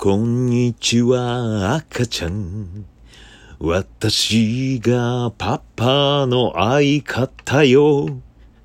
こんにちは、赤ちゃん。私がパパの相方よ。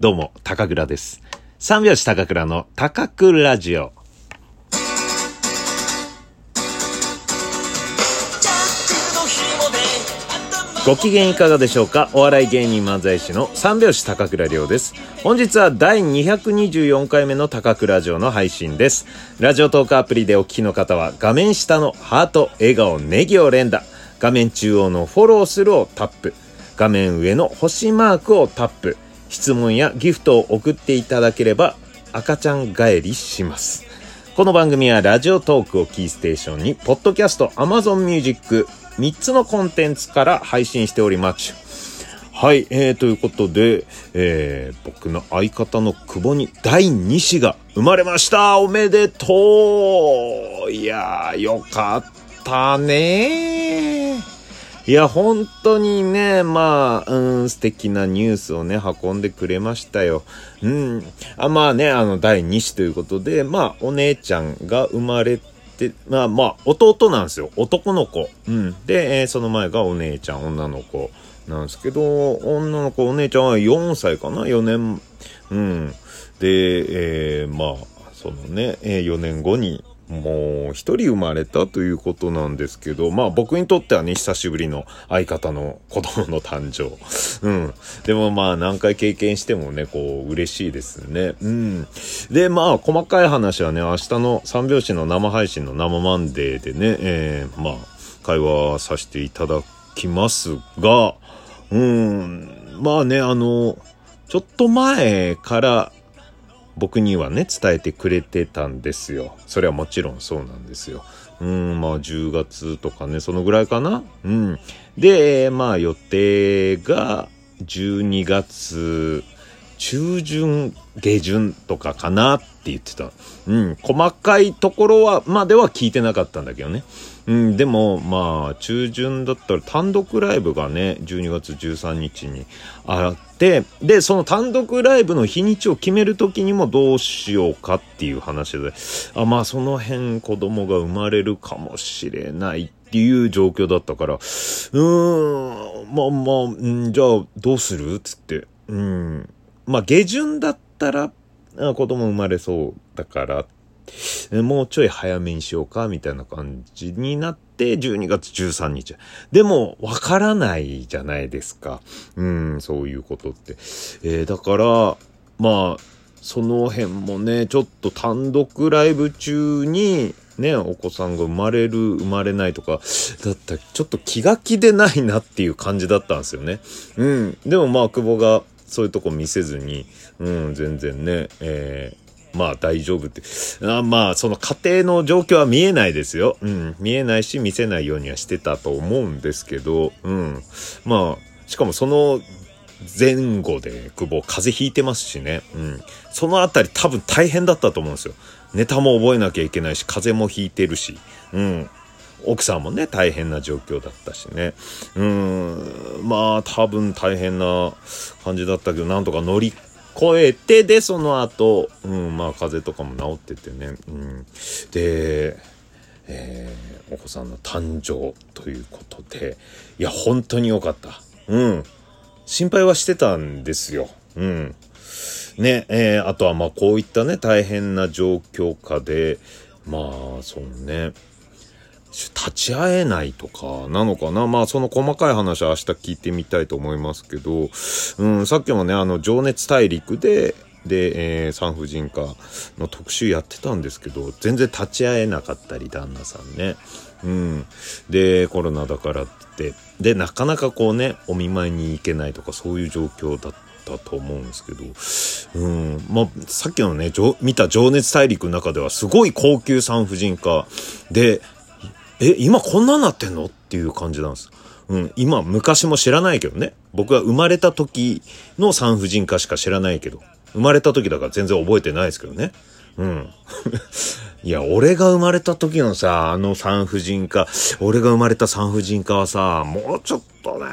どうも、高倉です。三拍子高倉の高倉ラジオ。ご機嫌いかがでしょうか？お笑い芸人漫才師の三拍子高倉涼です。本日は第224回目の高倉城の配信です。ラジオトークアプリでお聞きの方は画面下のハート、笑顔、ネギを連打。画面中央のフォローするをタップ。画面上の星マークをタップ。質問やギフトを送っていただければ赤ちゃん帰りします。この番組はラジオトークをキーステーションに、ポッドキャスト、アマゾンミュージック、3つのコンテンツから配信しております。はい、えー、ということで、えー、僕の相方の久保に第2子が生まれましたおめでとういやー、よかったねいや、本当にね、まあ、うん、素敵なニュースをね、運んでくれましたよ。うん。あまあね、あの、第2子ということで、まあ、お姉ちゃんが生まれて、でまあまあ、弟なんですよ。男の子。うん。で、えーその前がお姉ちゃん、女の子なんですけど、女の子、お姉ちゃんは4歳かな ?4 年。うん。で、えーまあ、そのね、えー4年後に、もう一人生まれたということなんですけど、まあ僕にとってはね、久しぶりの相方の子供の誕生。うん。でもまあ何回経験してもね、こう嬉しいですね。うん。で、まあ細かい話はね、明日の三拍子の生配信の生マンデーでね、えーまあ会話させていただきますが、うん、まあね、あの、ちょっと前から僕にはね、伝えてくれてたんですよ。それはもちろんそうなんですよ。うん、まあ10月とかね、そのぐらいかな。うん。で、まあ予定が12月中旬、下旬とかかなって言ってた。うん、細かいところは、までは聞いてなかったんだけどね。うん、でも、まあ、中旬だったら単独ライブがね、12月13日にあって、で、その単独ライブの日にちを決めるときにもどうしようかっていう話で、あ、まあ、その辺子供が生まれるかもしれないっていう状況だったから、うーん、まあまあ、ん、じゃあどうする？つって、うん、まあ、下旬だったら、子供生まれそうだから、もうちょい早めにしようか、みたいな感じになって、12月13日。でも、わからないじゃないですか。うん、そういうことって。えーだから、まあ、その辺もね、ちょっと単独ライブ中に、ね、お子さんが生まれる、生まれないとか、だったらちょっと気が気でないなっていう感じだったんですよね。うん。でもまあ、久保がそういうとこ見せずに、うん、全然ね、えーまあ大丈夫って。あまあ、その家庭の状況は見えないですよ。うん。見えないし、見せないようにはしてたと思うんですけど、うん。まあ、しかもその前後で久保風邪ひいてますしね。うん。そのあたり多分大変だったと思うんですよ。ネタも覚えなきゃいけないし、風邪もひいてるし。うん。奥さんもね、大変な状況だったしね。うん。まあ、多分大変な感じだったけど、なんとか乗り越えて、で、その後、うん、まあ、風邪とかも治っててね。うん。で、えーお子さんの誕生ということで、いや、本当に良かった。うん。心配はしてたんですよ。うん。ね、えーあとはまあこういったね、大変な状況下で、まあ、そのね、立ち会えないとかなのかな？まあその細かい話は明日聞いてみたいと思いますけど、うん、さっきもね、あの、情熱大陸で、で、えー産婦人科の特集やってたんですけど、全然立ち会えなかったり、旦那さんね。うん。で、コロナだからって、で、なかなかこうね、お見舞いに行けないとか、そういう状況だったと思うんですけど、うん。まあ、さっきのね、見た情熱大陸の中では、すごい高級産婦人科で、え、今こんなんなってんの？っていう感じなんです。うん、今、昔も知らないけどね。僕は生まれた時の産婦人科しか知らないけど。生まれた時だから全然覚えてないですけどね。うん。いや、俺が生まれた時のさ、あの産婦人科、俺が生まれた産婦人科はさ、もうちょっとね、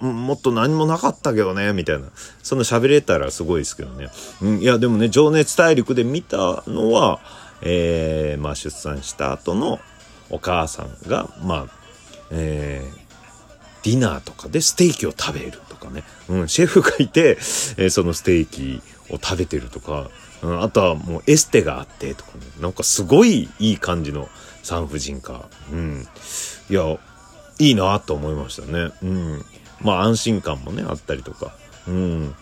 もっと何もなかったけどね、みたいな。その喋れたらすごいですけどね。うん、いや、でもね、情熱大陸で見たのは、えー、まあ出産した後のお母さんが、まあ、えー、ディナーとかでステーキを食べるとかね。うん、シェフがいて、えー、そのステーキを食べてるとか、うん、あとはもうエステがあってとかね。なんかすごいいい感じの産婦人科。うん。いや、いいなと思いましたね。うん。まあ安心感もね、あったりとか。うん。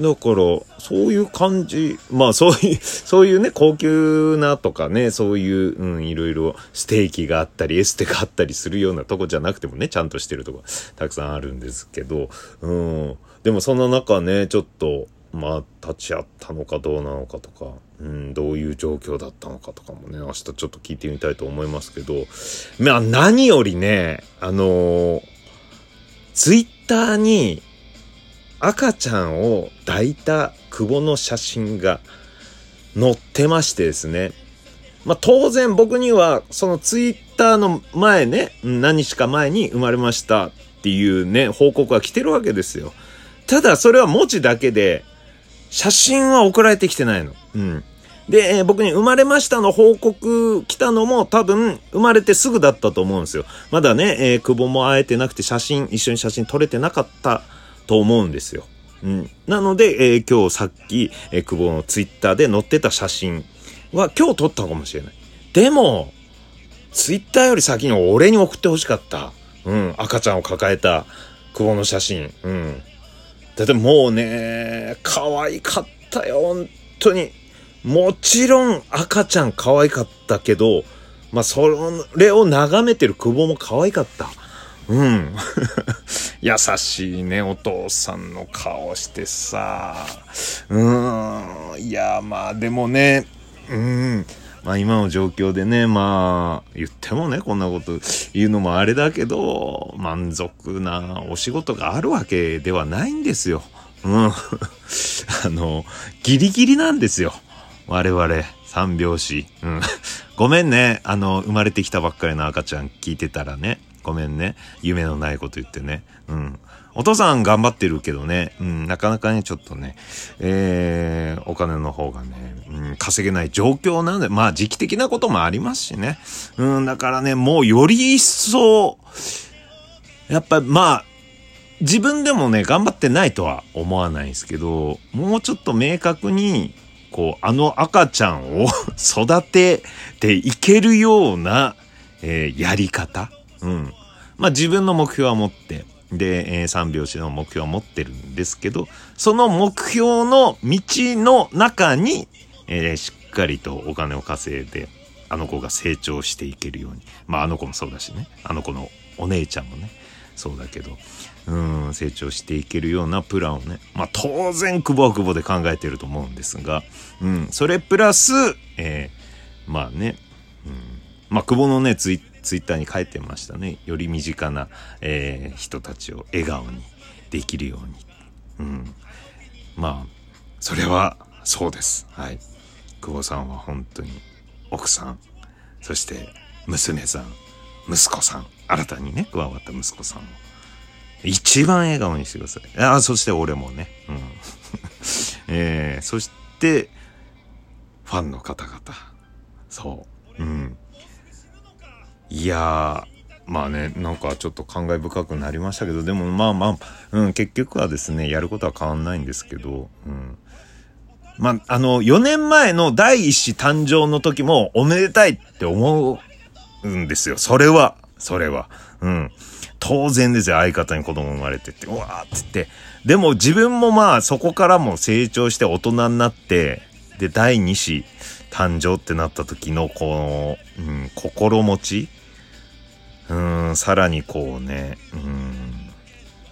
だから、そういう感じ。まあ、そういう、そういうね、高級なとかね、そういう、うん、いろいろステーキがあったり、エステがあったりするようなとこじゃなくてもね、ちゃんとしてるとこたくさんあるんですけど、うん。でもその中ね、ちょっと、まあ、立ち会ったのかどうなのかとか、うん、どういう状況だったのかとかもね、明日ちょっと聞いてみたいと思いますけど、まあ、何よりね、あのー、ツイッターに、赤ちゃんを抱いた久保の写真が載ってましてですね。まあ、当然僕にはそのツイッターの前ね、何日か前に生まれましたっていうね、報告が来てるわけですよ。ただそれは文字だけで、写真は送られてきてないの。うん。で、えー、僕に生まれましたの報告来たのも多分生まれてすぐだったと思うんですよ。まだね、えー、久保も会えてなくて写真、一緒に写真撮れてなかったと思うんですよ。うん。なので、えー、今日さっき、えー、久保のツイッターで載ってた写真は今日撮ったかもしれない。でも、ツイッターより先に俺に送ってほしかった。うん。赤ちゃんを抱えた久保の写真。うん。だってもうね、可愛かったよ、本当に。もちろん赤ちゃん可愛かったけど、まあ、それを眺めてる久保も可愛かった。うん。優しいね、お父さんの顔してさ。うーん。いや、まあでもね、うん。まあ今の状況でね、まあ言ってもね、こんなこと言うのもあれだけど、満足なお仕事があるわけではないんですよ。うん。あの、ギリギリなんですよ。我々、三拍子。うん。ごめんね。あの、生まれてきたばっかりの赤ちゃん聞いてたらね。ごめんね。夢のないこと言ってね。うん。お父さん頑張ってるけどね、うん、なかなかね、ちょっとね、えー、お金の方がね、うん、稼げない状況なんで、まあ時期的なこともありますしね。うん、だからね、もうより一層、やっぱまあ、自分でもね、頑張ってないとは思わないですけど、もうちょっと明確に、こう、あの赤ちゃんを 育てていけるような、えー、やり方。うん。まあ自分の目標は持って、で、えー、三拍子の目標を持ってるんですけど、その目標の道の中に、えー、しっかりとお金を稼いで、あの子が成長していけるように。まああの子もそうだしね。あの子のお姉ちゃんもね。そうだけど、うん、成長していけるようなプランをね。まあ当然、久保は久保で考えてると思うんですが、うん、それプラス、えー、まあね、うん、まあ久保のね、ツイッツイッターに書いてましたね。より身近な、えー、人たちを笑顔にできるように。うん。まあ、それはそうです。はい。久保さんは本当に奥さん、そして娘さん、息子さん、新たにね、加わった息子さんを。一番笑顔にしてください。ああ、そして俺もね。うん。えー、そして、ファンの方々。そう。うん。いやー、まあね、なんかちょっと感慨深くなりましたけど、でもまあまあ、うん、結局はですね、やることは変わんないんですけど、うん。まあ、あの、4年前の第一子誕生の時もおめでたいって思うんですよ。それは、それは。うん。当然ですよ。相方に子供生まれてって、うわーって言って。でも自分もまあそこからも成長して大人になって、で、第二子誕生ってなった時のこの、うん、心持ち？うん、さらにこうね、うん、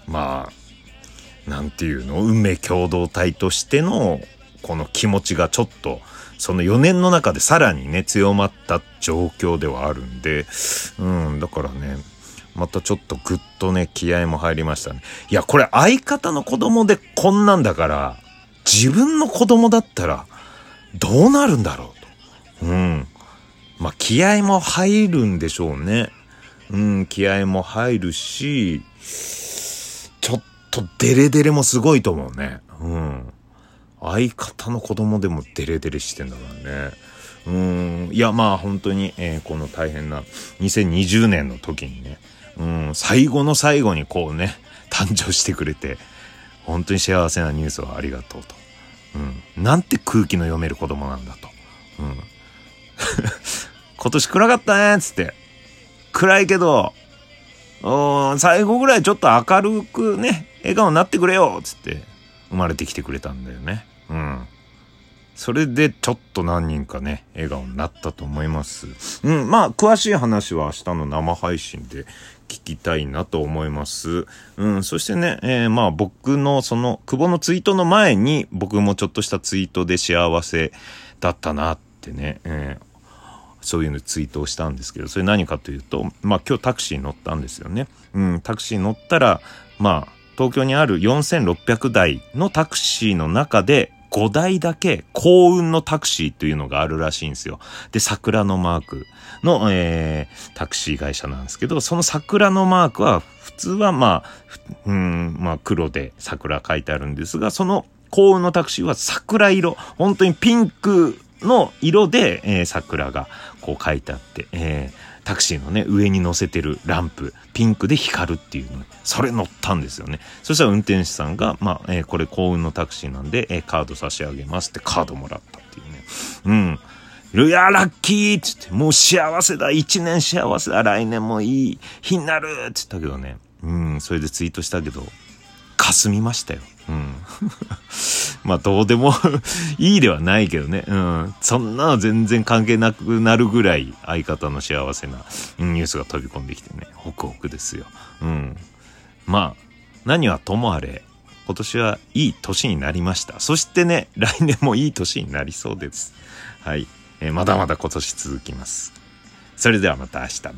まあ、なんていうの、運命共同体としての、この気持ちがちょっと、その4年の中でさらにね、強まった状況ではあるんで、うん、だからね、またちょっとぐっとね、気合も入りましたね。いや、これ相方の子供でこんなんだから、自分の子供だったら、どうなるんだろうと。うん。まあ、気合も入るんでしょうね。うん、気合も入るし、ちょっとデレデレもすごいと思うね。うん。相方の子供でもデレデレしてんだからね。うん、いや、まあ本当に、えー、この大変な2020年の時にね、うん、最後の最後にこうね、誕生してくれて、本当に幸せなニュースをありがとうと。うん。なんて空気の読める子供なんだと。うん。今年暗かったねっつって。暗いけど、最後ぐらいちょっと明るくね、笑顔になってくれよっつって生まれてきてくれたんだよね。うん。それでちょっと何人かね、笑顔になったと思います。うん、まあ、詳しい話は明日の生配信で聞きたいなと思います。うん、そしてね、えー、まあ僕のその、久保のツイートの前に僕もちょっとしたツイートで幸せだったなってね、えーそういうのツイートをしたんですけど、それ何かというと、まあ今日タクシー乗ったんですよね。うん、タクシー乗ったら、まあ、東京にある4600台のタクシーの中で、5台だけ幸運のタクシーというのがあるらしいんですよ。で、桜のマークの、えー、タクシー会社なんですけど、その桜のマークは普通はまあ、うん、まあ黒で桜書いてあるんですが、その幸運のタクシーは桜色、本当にピンクの色で、えー、桜がこう書いてあって、えータクシーのね、上に乗せてるランプ、ピンクで光るっていうのそれ乗ったんですよね。そしたら運転手さんが、まあ、えー、これ幸運のタクシーなんで、えー、カード差し上げますってカードもらったっていうね。うん。いや、ラッキーっつって、もう幸せだ、一年幸せだ、来年もいい日になるって言ったけどね。うん、それでツイートしたけど、霞みましたよ。うん。まあ、どうでも いいではないけどね。うん。そんなの全然関係なくなるぐらい相方の幸せなニュースが飛び込んできてね、ホクホクですよ。うん。まあ、何はともあれ、今年はいい年になりました。そしてね、来年もいい年になりそうです。はい。えー、まだまだ今年続きます。それではまた明日。